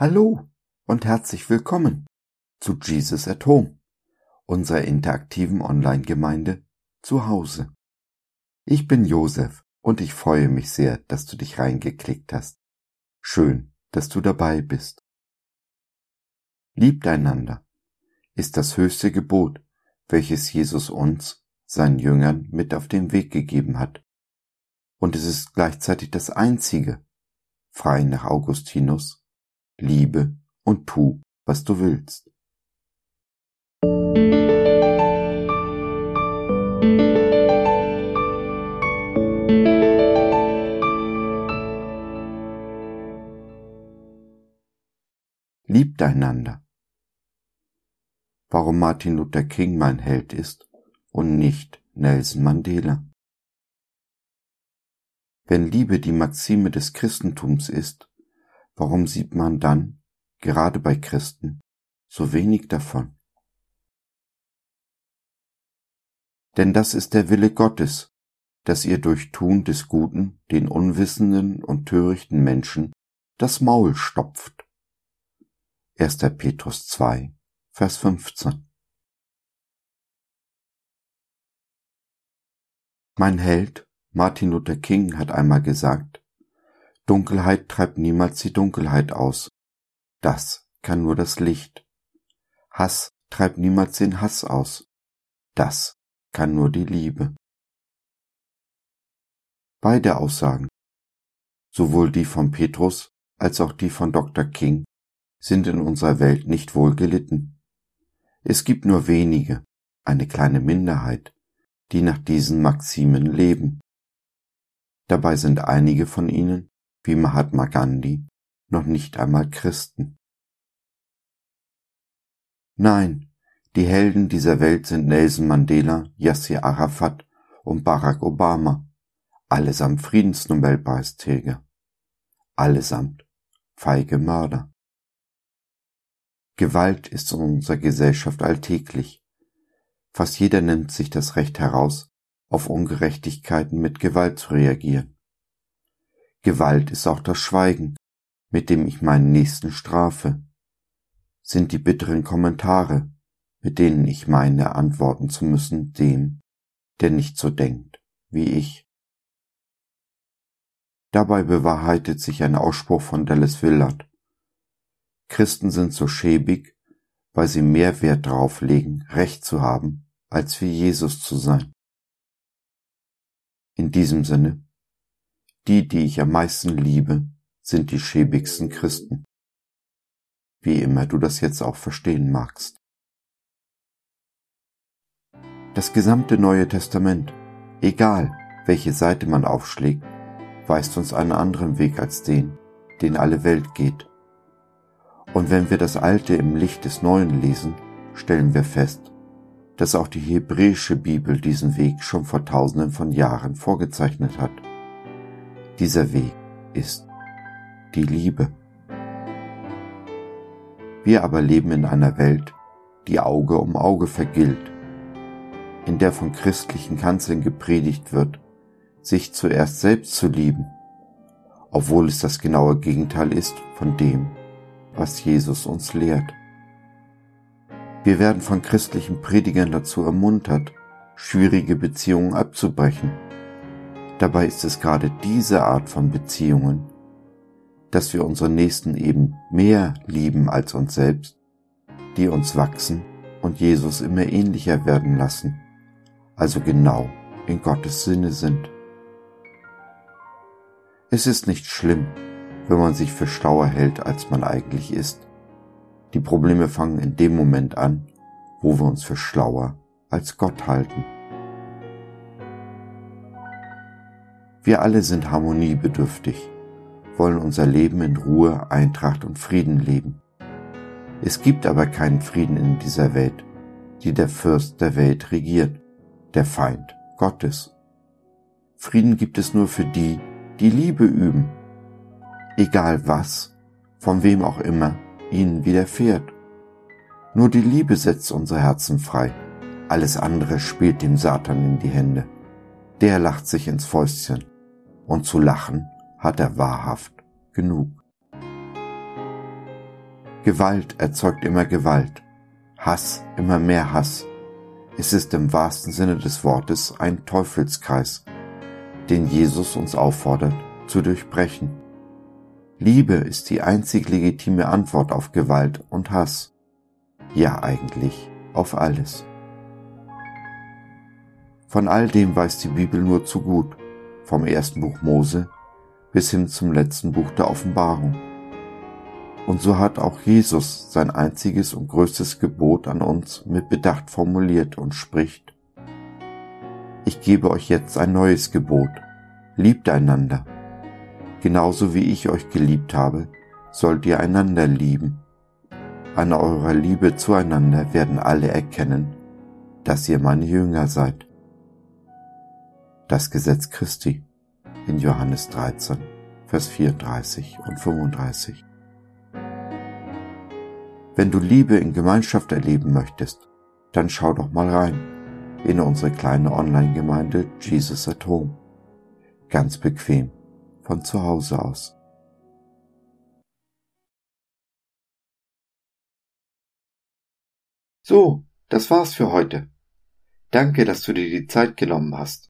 Hallo und herzlich willkommen zu Jesus at Home, unserer interaktiven Online-Gemeinde zu Hause. Ich bin Josef und ich freue mich sehr, dass du dich reingeklickt hast. Schön, dass du dabei bist. Liebt einander ist das höchste Gebot, welches Jesus uns, seinen Jüngern, mit auf den Weg gegeben hat. Und es ist gleichzeitig das einzige, frei nach Augustinus, liebe und tu, was du willst. Liebt einander. Warum Martin Luther King mein Held ist und nicht Nelson Mandela. Wenn Liebe die Maxime des Christentums ist, Warum sieht man dann, gerade bei Christen, so wenig davon? Denn das ist der Wille Gottes, dass ihr durch Tun des Guten den unwissenden und törichten Menschen das Maul stopft. 1. Petrus 2, Vers 15 Mein Held Martin Luther King hat einmal gesagt, Dunkelheit treibt niemals die Dunkelheit aus. Das kann nur das Licht. Hass treibt niemals den Hass aus. Das kann nur die Liebe. Beide Aussagen, sowohl die von Petrus als auch die von Dr. King, sind in unserer Welt nicht wohl gelitten. Es gibt nur wenige, eine kleine Minderheit, die nach diesen Maximen leben. Dabei sind einige von ihnen wie Mahatma Gandhi noch nicht einmal Christen. Nein, die Helden dieser Welt sind Nelson Mandela, Yasser Arafat und Barack Obama, allesamt Friedensnobelpreisträger, allesamt feige Mörder. Gewalt ist in unserer Gesellschaft alltäglich. Fast jeder nimmt sich das Recht heraus, auf Ungerechtigkeiten mit Gewalt zu reagieren. Gewalt ist auch das Schweigen, mit dem ich meinen Nächsten strafe, sind die bitteren Kommentare, mit denen ich meine antworten zu müssen dem, der nicht so denkt wie ich. Dabei bewahrheitet sich ein Ausspruch von Dallas Willard. Christen sind so schäbig, weil sie mehr Wert darauf legen, Recht zu haben, als wie Jesus zu sein. In diesem Sinne die, die ich am meisten liebe, sind die schäbigsten Christen. Wie immer du das jetzt auch verstehen magst. Das gesamte Neue Testament, egal welche Seite man aufschlägt, weist uns einen anderen Weg als den, den alle Welt geht. Und wenn wir das Alte im Licht des Neuen lesen, stellen wir fest, dass auch die hebräische Bibel diesen Weg schon vor tausenden von Jahren vorgezeichnet hat. Dieser Weg ist die Liebe. Wir aber leben in einer Welt, die Auge um Auge vergilt, in der von christlichen Kanzeln gepredigt wird, sich zuerst selbst zu lieben, obwohl es das genaue Gegenteil ist von dem, was Jesus uns lehrt. Wir werden von christlichen Predigern dazu ermuntert, schwierige Beziehungen abzubrechen Dabei ist es gerade diese Art von Beziehungen, dass wir unsere Nächsten eben mehr lieben als uns selbst, die uns wachsen und Jesus immer ähnlicher werden lassen, also genau in Gottes Sinne sind. Es ist nicht schlimm, wenn man sich für schlauer hält, als man eigentlich ist. Die Probleme fangen in dem Moment an, wo wir uns für schlauer als Gott halten. Wir alle sind harmoniebedürftig, wollen unser Leben in Ruhe, Eintracht und Frieden leben. Es gibt aber keinen Frieden in dieser Welt, die der Fürst der Welt regiert, der Feind Gottes. Frieden gibt es nur für die, die Liebe üben, egal was, von wem auch immer, ihnen widerfährt. Nur die Liebe setzt unsere Herzen frei, alles andere spielt dem Satan in die Hände. Der lacht sich ins Fäustchen und zu lachen hat er wahrhaft genug. Gewalt erzeugt immer Gewalt, Hass immer mehr Hass. Es ist im wahrsten Sinne des Wortes ein Teufelskreis, den Jesus uns auffordert zu durchbrechen. Liebe ist die einzig legitime Antwort auf Gewalt und Hass. Ja eigentlich auf alles. Von all dem weiß die Bibel nur zu gut, vom ersten Buch Mose bis hin zum letzten Buch der Offenbarung. Und so hat auch Jesus sein einziges und größtes Gebot an uns mit Bedacht formuliert und spricht, Ich gebe euch jetzt ein neues Gebot, liebt einander. Genauso wie ich euch geliebt habe, sollt ihr einander lieben. An eurer Liebe zueinander werden alle erkennen, dass ihr meine Jünger seid. Das Gesetz Christi in Johannes 13, Vers 34 und 35. Wenn du Liebe in Gemeinschaft erleben möchtest, dann schau doch mal rein in unsere kleine Online-Gemeinde Jesus at Home. Ganz bequem von zu Hause aus. So, das war's für heute. Danke, dass du dir die Zeit genommen hast.